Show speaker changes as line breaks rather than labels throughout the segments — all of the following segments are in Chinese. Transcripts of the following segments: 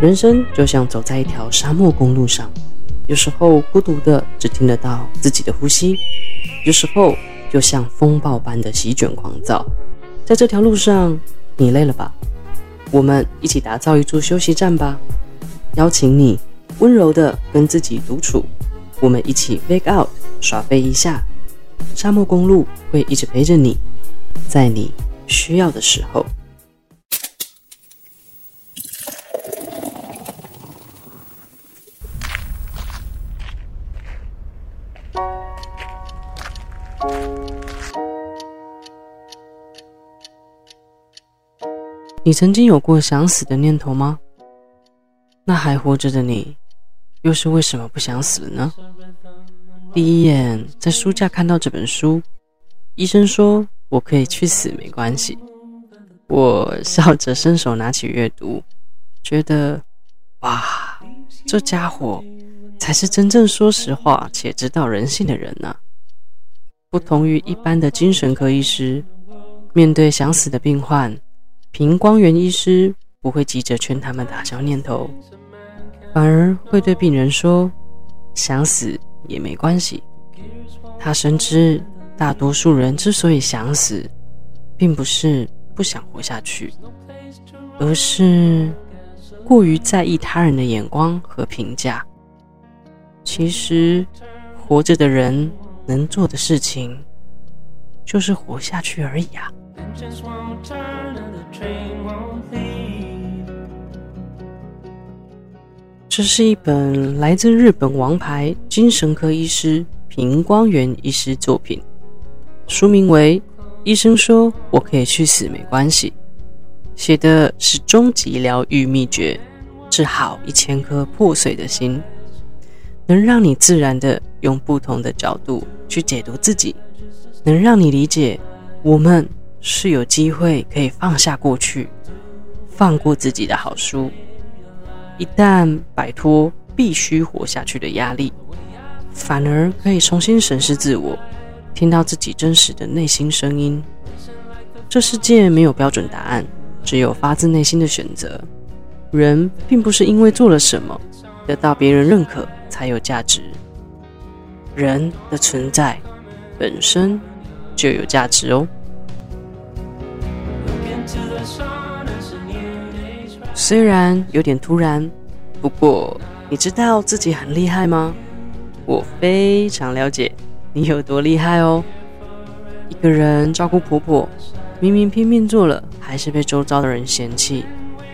人生就像走在一条沙漠公路上，有时候孤独的只听得到自己的呼吸，有时候就像风暴般的席卷狂躁。在这条路上，你累了吧？我们一起打造一座休息站吧。邀请你温柔的跟自己独处，我们一起 wake out，耍飞一下。沙漠公路会一直陪着你，在你需要的时候。你曾经有过想死的念头吗？那还活着的你，又是为什么不想死了呢？第一眼在书架看到这本书，医生说我可以去死没关系。我笑着伸手拿起阅读，觉得哇，这家伙才是真正说实话且知道人性的人呢。不同于一般的精神科医师，面对想死的病患。凭光源医师不会急着劝他们打消念头，反而会对病人说：“想死也没关系。”他深知大多数人之所以想死，并不是不想活下去，而是过于在意他人的眼光和评价。其实，活着的人能做的事情，就是活下去而已啊。这是一本来自日本王牌精神科医师平光源医师作品，书名为《医生说我可以去死没关系》，写的是终极疗愈秘诀，治好一千颗破碎的心，能让你自然的用不同的角度去解读自己，能让你理解我们是有机会可以放下过去，放过自己的好书。一旦摆脱必须活下去的压力，反而可以重新审视自我，听到自己真实的内心声音。这世界没有标准答案，只有发自内心的选择。人并不是因为做了什么，得到别人认可才有价值。人的存在本身就有价值哦。虽然有点突然，不过你知道自己很厉害吗？我非常了解你有多厉害哦。一个人照顾婆婆，明明拼命做了，还是被周遭的人嫌弃，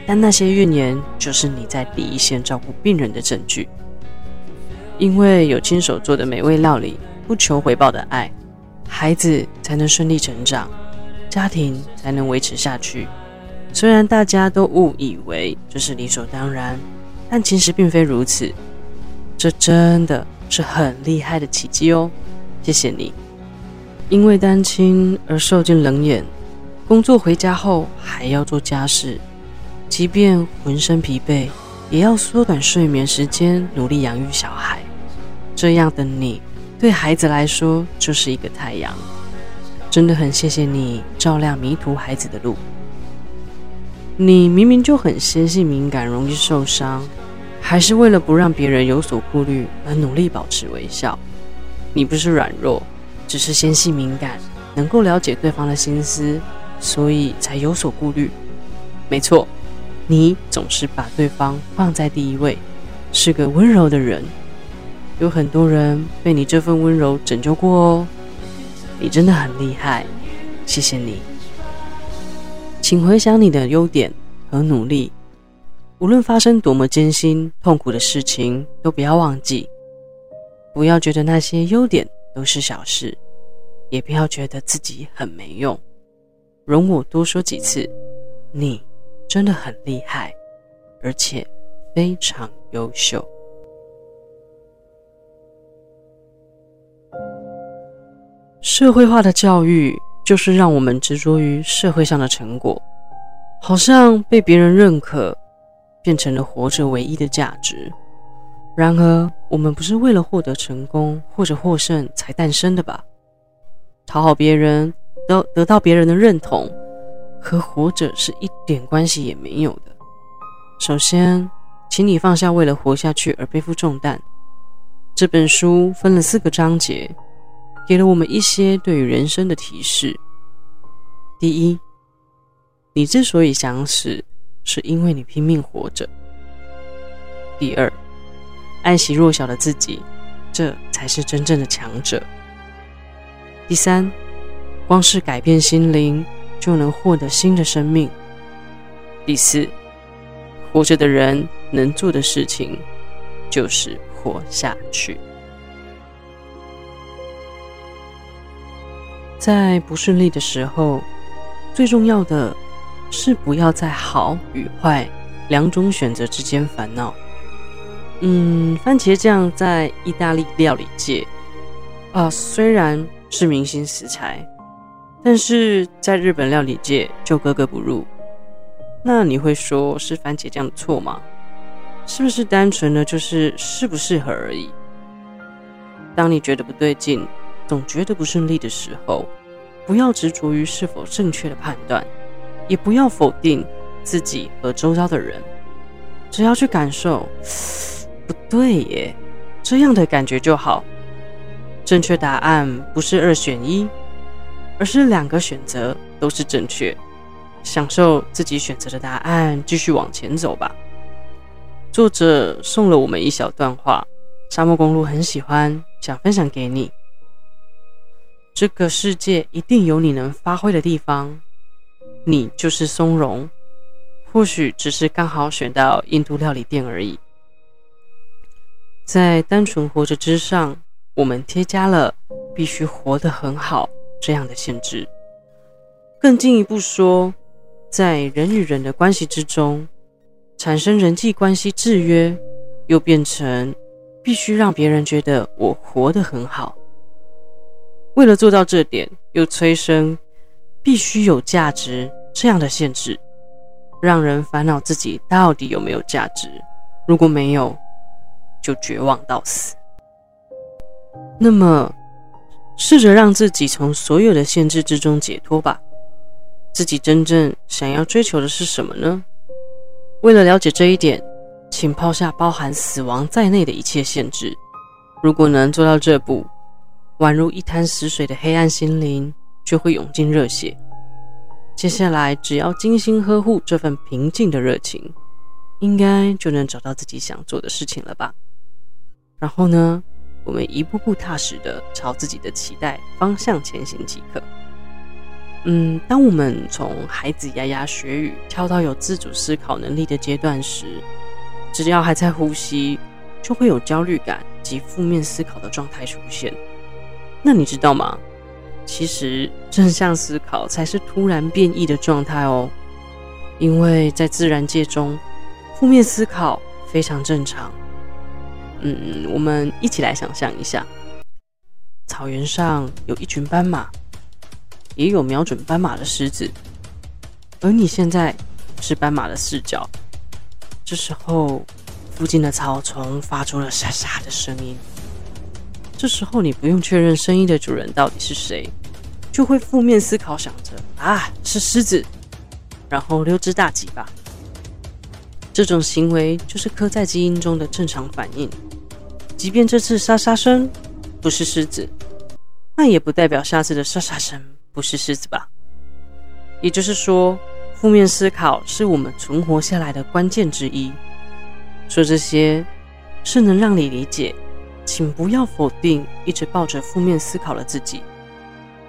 但那些怨言就是你在第一线照顾病人的证据。因为有亲手做的美味料理，不求回报的爱，孩子才能顺利成长，家庭才能维持下去。虽然大家都误以为这是理所当然，但其实并非如此。这真的是很厉害的奇迹哦！谢谢你，因为单亲而受尽冷眼，工作回家后还要做家事，即便浑身疲惫，也要缩短睡眠时间，努力养育小孩。这样的你，对孩子来说就是一个太阳。真的很谢谢你照亮迷途孩子的路。你明明就很纤细敏感，容易受伤，还是为了不让别人有所顾虑而努力保持微笑。你不是软弱，只是纤细敏感，能够了解对方的心思，所以才有所顾虑。没错，你总是把对方放在第一位，是个温柔的人。有很多人被你这份温柔拯救过哦，你真的很厉害，谢谢你。请回想你的优点和努力，无论发生多么艰辛、痛苦的事情，都不要忘记。不要觉得那些优点都是小事，也不要觉得自己很没用。容我多说几次，你真的很厉害，而且非常优秀。社会化的教育。就是让我们执着于社会上的成果，好像被别人认可，变成了活着唯一的价值。然而，我们不是为了获得成功或者获胜才诞生的吧？讨好别人，得得到别人的认同，和活着是一点关系也没有的。首先，请你放下为了活下去而背负重担。这本书分了四个章节，给了我们一些对于人生的提示。第一，你之所以想死，是因为你拼命活着。第二，爱惜弱小的自己，这才是真正的强者。第三，光是改变心灵，就能获得新的生命。第四，活着的人能做的事情，就是活下去。在不顺利的时候，最重要的是不要在好与坏两种选择之间烦恼。嗯，番茄酱在意大利料理界啊，虽然是明星食材，但是在日本料理界就格格不入。那你会说是番茄酱的错吗？是不是单纯的就是适不适合而已？当你觉得不对劲，总觉得不顺利的时候，不要执着于是否正确的判断，也不要否定自己和周遭的人，只要去感受，不对耶，这样的感觉就好。正确答案不是二选一，而是两个选择都是正确。享受自己选择的答案，继续往前走吧。作者送了我们一小段话，沙漠公路很喜欢，想分享给你。这个世界一定有你能发挥的地方，你就是松茸，或许只是刚好选到印度料理店而已。在单纯活着之上，我们添加了必须活得很好这样的限制。更进一步说，在人与人的关系之中，产生人际关系制约，又变成必须让别人觉得我活得很好。为了做到这点，又催生必须有价值这样的限制，让人烦恼自己到底有没有价值。如果没有，就绝望到死。那么，试着让自己从所有的限制之中解脱吧。自己真正想要追求的是什么呢？为了了解这一点，请抛下包含死亡在内的一切限制。如果能做到这步，宛如一潭死水的黑暗心灵就会涌进热血。接下来，只要精心呵护这份平静的热情，应该就能找到自己想做的事情了吧？然后呢，我们一步步踏实的朝自己的期待方向前行即可。嗯，当我们从孩子牙牙学语跳到有自主思考能力的阶段时，只要还在呼吸，就会有焦虑感及负面思考的状态出现。那你知道吗？其实正向思考才是突然变异的状态哦。因为在自然界中，负面思考非常正常。嗯，我们一起来想象一下，草原上有一群斑马。也有瞄准斑马的狮子，而你现在是斑马的视角。这时候，附近的草丛发出了沙沙的声音。这时候，你不用确认声音的主人到底是谁，就会负面思考，想着啊，是狮子，然后溜之大吉吧。这种行为就是刻在基因中的正常反应。即便这次沙沙声不是狮子，那也不代表下次的沙沙声。不是狮子吧？也就是说，负面思考是我们存活下来的关键之一。说这些是能让你理解，请不要否定一直抱着负面思考的自己。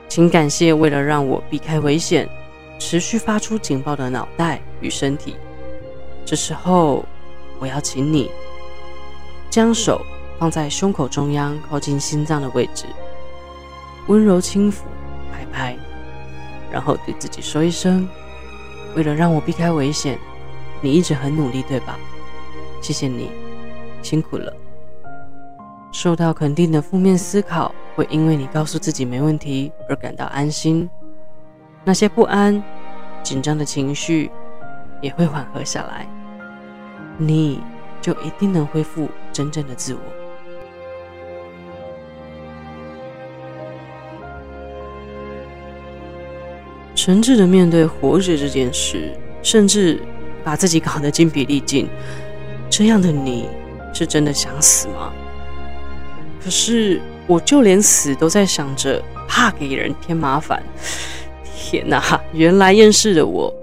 请感谢为了让我避开危险，持续发出警报的脑袋与身体。这时候，我要请你将手放在胸口中央，靠近心脏的位置，温柔轻抚。拍拍，然后对自己说一声：“为了让我避开危险，你一直很努力，对吧？谢谢你，辛苦了。”受到肯定的负面思考会因为你告诉自己没问题而感到安心，那些不安、紧张的情绪也会缓和下来，你就一定能恢复真正的自我。诚挚的面对活着这件事，甚至把自己搞得精疲力尽，这样的你是真的想死吗？可是我就连死都在想着，怕给人添麻烦。天哪，原来厌世的我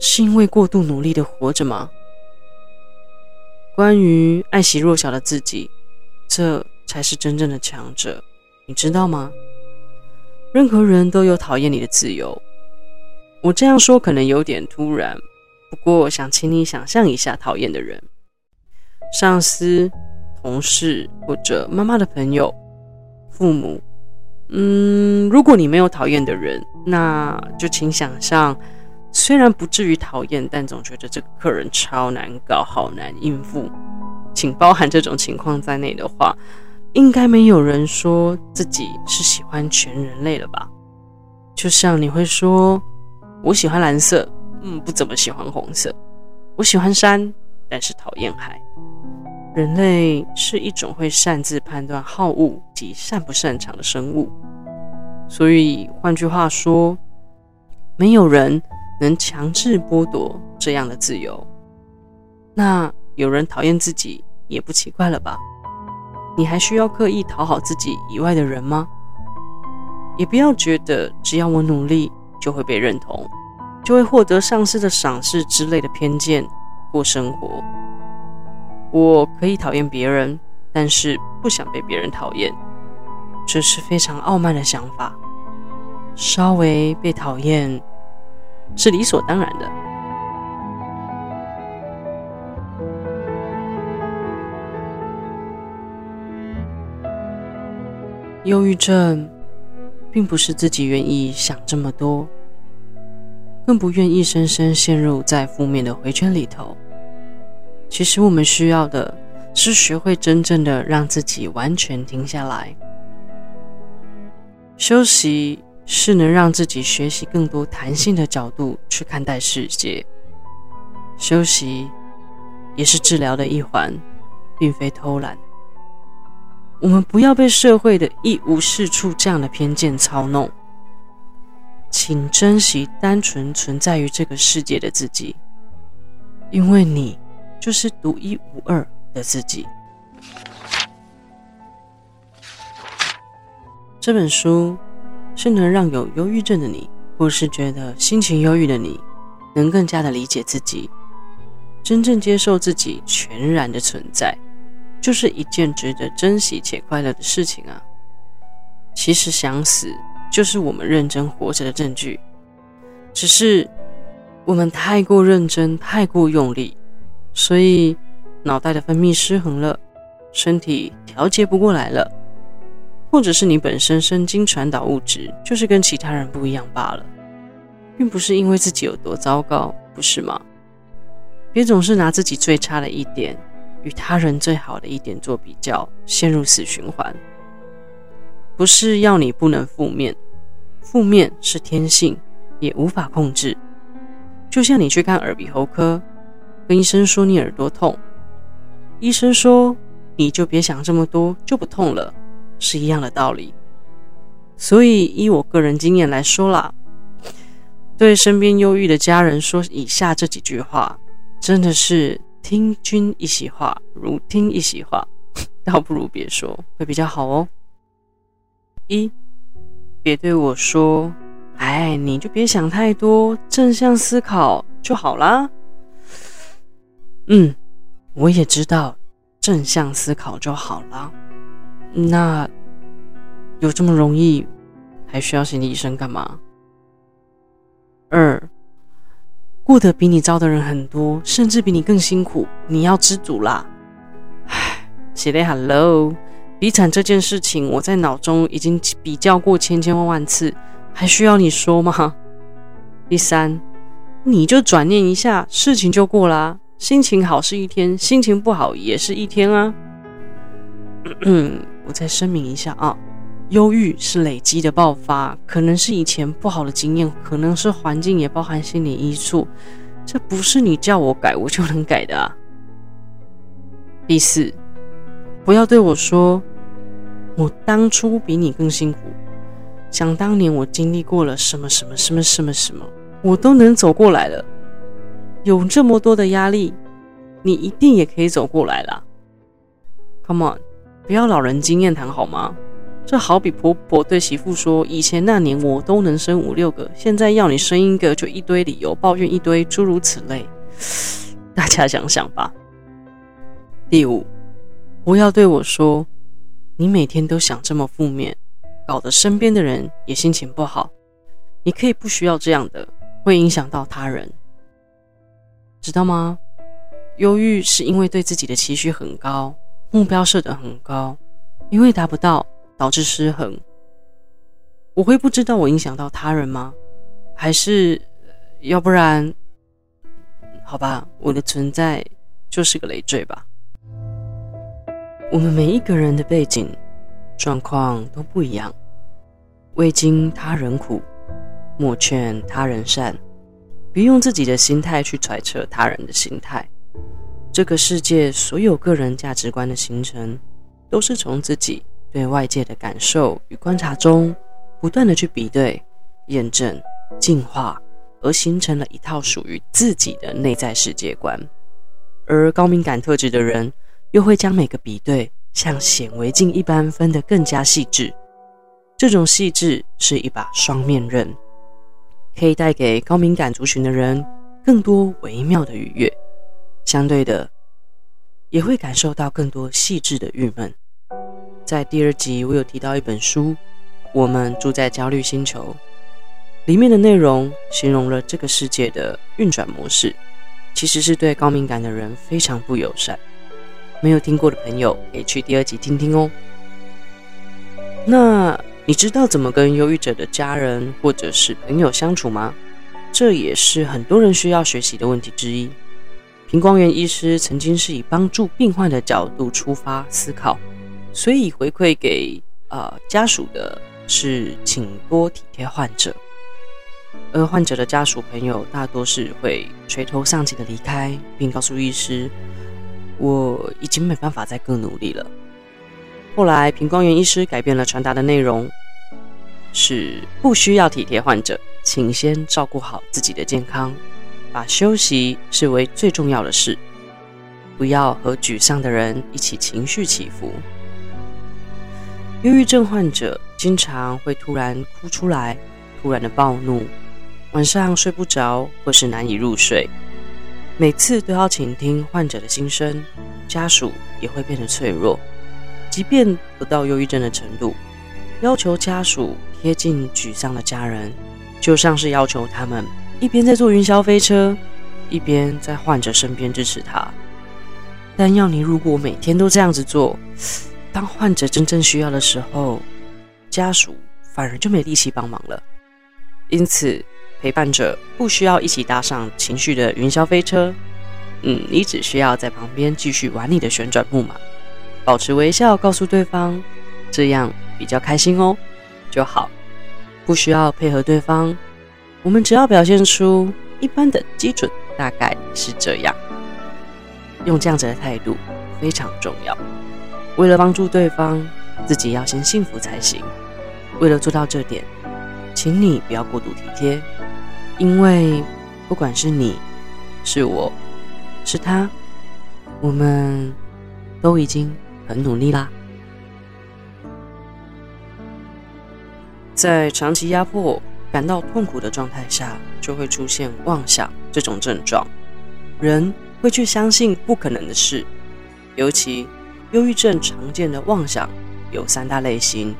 是因为过度努力的活着吗？关于爱惜弱小的自己，这才是真正的强者，你知道吗？任何人都有讨厌你的自由。我这样说可能有点突然，不过想请你想象一下讨厌的人：上司、同事或者妈妈的朋友、父母。嗯，如果你没有讨厌的人，那就请想象，虽然不至于讨厌，但总觉得这个客人超难搞，好难应付。请包含这种情况在内的话，应该没有人说自己是喜欢全人类了吧？就像你会说，我喜欢蓝色，嗯，不怎么喜欢红色。我喜欢山，但是讨厌海。人类是一种会擅自判断好恶及擅不擅长的生物，所以换句话说，没有人能强制剥夺这样的自由。那有人讨厌自己也不奇怪了吧？你还需要刻意讨好自己以外的人吗？也不要觉得只要我努力就会被认同，就会获得上司的赏识之类的偏见过生活。我可以讨厌别人，但是不想被别人讨厌，这是非常傲慢的想法。稍微被讨厌是理所当然的。忧郁症并不是自己愿意想这么多，更不愿意深深陷入在负面的回圈里头。其实我们需要的是学会真正的让自己完全停下来。休息是能让自己学习更多弹性的角度去看待世界。休息也是治疗的一环，并非偷懒。我们不要被社会的一无是处这样的偏见操弄。请珍惜单纯存在于这个世界的自己，因为你。就是独一无二的自己。这本书是能让有忧郁症的你，或是觉得心情忧郁的你，能更加的理解自己，真正接受自己全然的存在，就是一件值得珍惜且快乐的事情啊。其实想死，就是我们认真活着的证据，只是我们太过认真，太过用力。所以，脑袋的分泌失衡了，身体调节不过来了，或者是你本身神经传导物质就是跟其他人不一样罢了，并不是因为自己有多糟糕，不是吗？别总是拿自己最差的一点与他人最好的一点做比较，陷入死循环。不是要你不能负面，负面是天性，也无法控制。就像你去看耳鼻喉科。跟医生说你耳朵痛，医生说你就别想这么多，就不痛了，是一样的道理。所以依我个人经验来说啦，对身边忧郁的家人说以下这几句话，真的是听君一席话，如听一席话，倒不如别说，会比较好哦。一，别对我说，哎，你就别想太多，正向思考就好啦。嗯，我也知道，正向思考就好了。那有这么容易，还需要心理医生干嘛？二，过得比你糟的人很多，甚至比你更辛苦，你要知足啦。唉，起来，Hello，比惨这件事情，我在脑中已经比较过千千万万次，还需要你说吗？第三，你就转念一下，事情就过啦。心情好是一天，心情不好也是一天啊。我再声明一下啊，忧郁是累积的爆发，可能是以前不好的经验，可能是环境，也包含心理因素，这不是你叫我改我就能改的啊。第四，不要对我说，我当初比你更辛苦，想当年我经历过了什么什么什么什么什么，我都能走过来了。有这么多的压力，你一定也可以走过来啦。Come on，不要老人经验谈好吗？这好比婆婆对媳妇说：“以前那年我都能生五六个，现在要你生一个就一堆理由，抱怨一堆，诸如此类。”大家想想吧。第五，不要对我说：“你每天都想这么负面，搞得身边的人也心情不好。”你可以不需要这样的，会影响到他人，知道吗？忧郁是因为对自己的期许很高，目标设得很高，因为达不到导致失衡。我会不知道我影响到他人吗？还是要不然？好吧，我的存在就是个累赘吧。我们每一个人的背景状况都不一样，未经他人苦。莫劝他人善，别用自己的心态去揣测他人的心态。这个世界所有个人价值观的形成，都是从自己对外界的感受与观察中，不断的去比对、验证、进化，而形成了一套属于自己的内在世界观。而高敏感特质的人，又会将每个比对像显微镜一般分得更加细致。这种细致是一把双面刃。可以带给高敏感族群的人更多微妙的愉悦，相对的，也会感受到更多细致的郁闷。在第二集，我有提到一本书《我们住在焦虑星球》，里面的内容形容了这个世界的运转模式，其实是对高敏感的人非常不友善。没有听过的朋友，可以去第二集听听哦。那。你知道怎么跟忧郁者的家人或者是朋友相处吗？这也是很多人需要学习的问题之一。平光源医师曾经是以帮助病患的角度出发思考，所以回馈给呃家属的是，请多体贴患者。而患者的家属朋友大多是会垂头丧气的离开，并告诉医师：“我已经没办法再更努力了。”后来，平光源医师改变了传达的内容，是不需要体贴患者，请先照顾好自己的健康，把休息视为最重要的事，不要和沮丧的人一起情绪起伏。忧郁症患者经常会突然哭出来，突然的暴怒，晚上睡不着或是难以入睡，每次都要倾听患者的心声，家属也会变得脆弱。即便不到忧郁症的程度，要求家属贴近沮丧的家人，就像是要求他们一边在坐云霄飞车，一边在患者身边支持他。但要你如果每天都这样子做，当患者真正需要的时候，家属反而就没力气帮忙了。因此，陪伴者不需要一起搭上情绪的云霄飞车，嗯，你只需要在旁边继续玩你的旋转木马。保持微笑，告诉对方，这样比较开心哦，就好，不需要配合对方。我们只要表现出一般的基准，大概是这样。用这样子的态度非常重要。为了帮助对方，自己要先幸福才行。为了做到这点，请你不要过度体贴，因为不管是你，是我，是他，我们都已经。很努力啦，在长期压迫、感到痛苦的状态下，就会出现妄想这种症状。人会去相信不可能的事，尤其忧郁症常见的妄想有三大类型。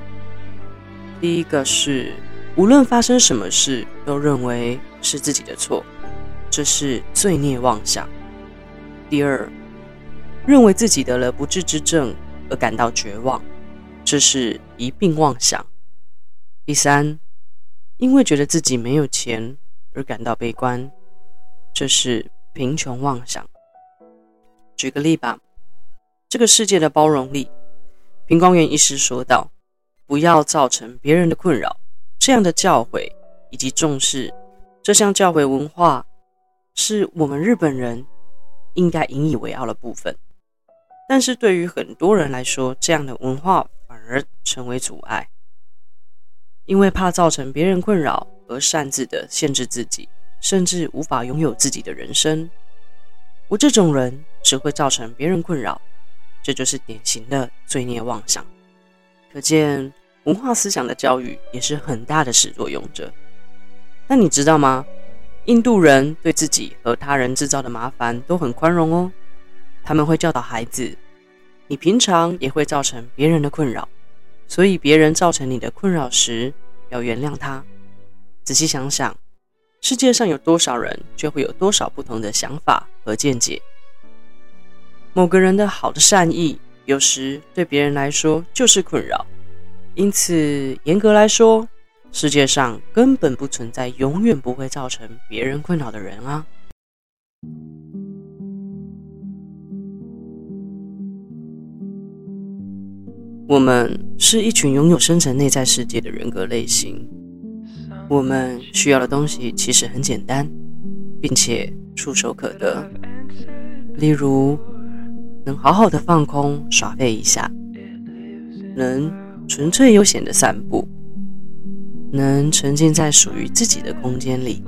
第一个是无论发生什么事都认为是自己的错，这是罪孽妄想。第二，认为自己得了不治之症而感到绝望，这是疑病妄想。第三，因为觉得自己没有钱而感到悲观，这是贫穷妄想。举个例吧，这个世界的包容力，平光源医师说道：“不要造成别人的困扰。”这样的教诲以及重视这项教诲文化，是我们日本人应该引以为傲的部分。但是对于很多人来说，这样的文化反而成为阻碍，因为怕造成别人困扰而擅自的限制自己，甚至无法拥有自己的人生。我这种人只会造成别人困扰，这就是典型的罪孽妄想。可见文化思想的教育也是很大的始作俑者。那你知道吗？印度人对自己和他人制造的麻烦都很宽容哦。他们会教导孩子：你平常也会造成别人的困扰，所以别人造成你的困扰时，要原谅他。仔细想想。世界上有多少人，就会有多少不同的想法和见解。某个人的好的善意，有时对别人来说就是困扰。因此，严格来说，世界上根本不存在永远不会造成别人困扰的人啊。我们是一群拥有深层内在世界的人格类型。我们需要的东西其实很简单，并且触手可得。例如，能好好的放空耍废一下，能纯粹悠闲的散步，能沉浸在属于自己的空间里。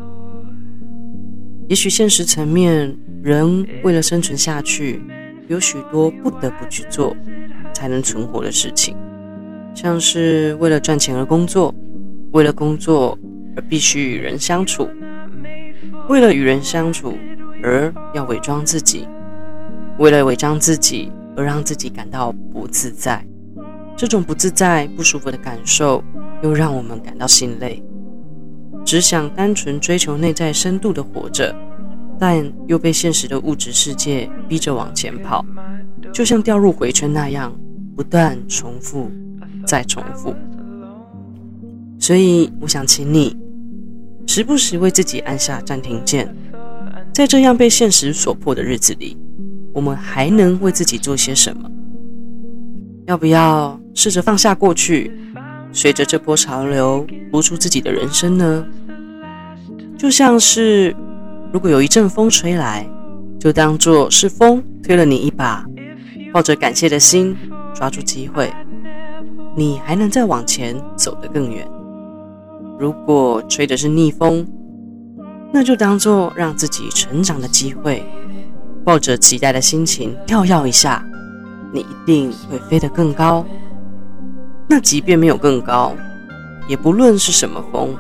也许现实层面，人为了生存下去，有许多不得不去做才能存活的事情，像是为了赚钱而工作，为了工作。而必须与人相处，为了与人相处而要伪装自己，为了伪装自己而让自己感到不自在。这种不自在、不舒服的感受，又让我们感到心累。只想单纯追求内在深度的活着，但又被现实的物质世界逼着往前跑，就像掉入回圈那样，不断重复再重复。所以，我想请你。时不时为自己按下暂停键，在这样被现实所迫的日子里，我们还能为自己做些什么？要不要试着放下过去，随着这波潮流活出自己的人生呢？就像是，如果有一阵风吹来，就当作是风推了你一把，抱着感谢的心，抓住机会，你还能再往前走得更远。如果吹的是逆风，那就当做让自己成长的机会，抱着期待的心情跳跃一下，你一定会飞得更高。那即便没有更高，也不论是什么风，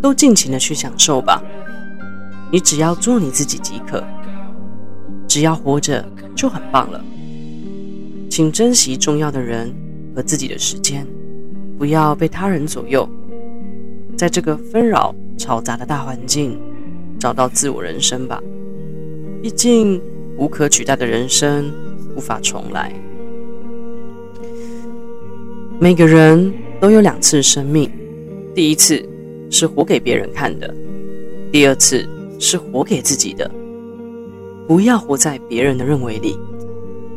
都尽情的去享受吧。你只要做你自己即可，只要活着就很棒了。请珍惜重要的人和自己的时间，不要被他人左右。在这个纷扰嘈杂的大环境，找到自我人生吧。毕竟，无可取代的人生无法重来。每个人都有两次生命，第一次是活给别人看的，第二次是活给自己的。不要活在别人的认为里，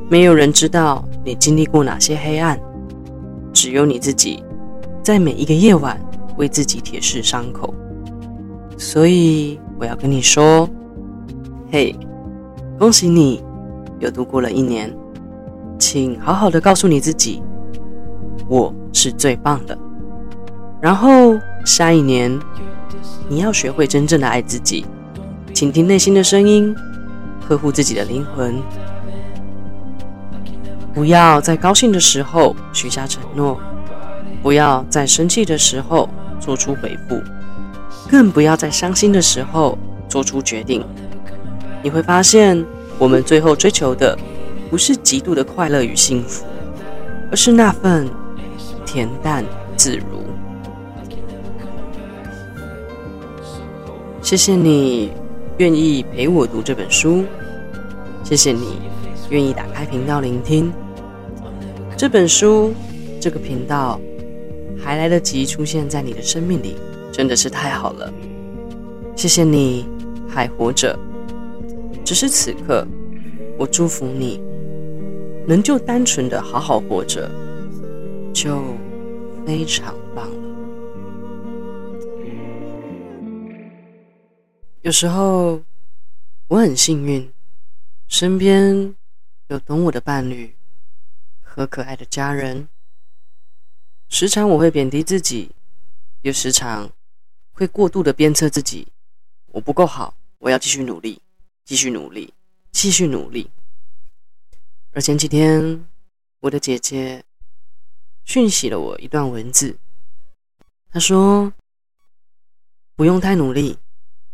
没有人知道你经历过哪些黑暗，只有你自己，在每一个夜晚。为自己铁噬伤口，所以我要跟你说，嘿，恭喜你又度过了一年，请好好的告诉你自己，我是最棒的。然后下一年，你要学会真正的爱自己，倾听内心的声音，呵护自己的灵魂，不要在高兴的时候许下承诺，不要在生气的时候。做出回复，更不要在伤心的时候做出决定。你会发现，我们最后追求的不是极度的快乐与幸福，而是那份恬淡自如。谢谢你愿意陪我读这本书，谢谢你愿意打开频道聆听这本书，这个频道。还来得及出现在你的生命里，真的是太好了。谢谢你还活着，只是此刻，我祝福你能就单纯的好好活着，就非常棒了。有时候我很幸运，身边有懂我的伴侣和可爱的家人。时常我会贬低自己，又时常会过度的鞭策自己。我不够好，我要继续努力，
继续努力，继续努力。而前几天，我的姐姐讯息了我一段文字，她说：“不用太努力，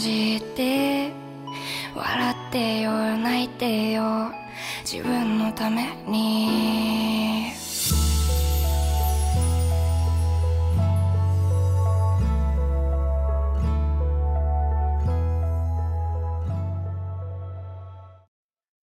じて笑ってよ泣いてよ自分のために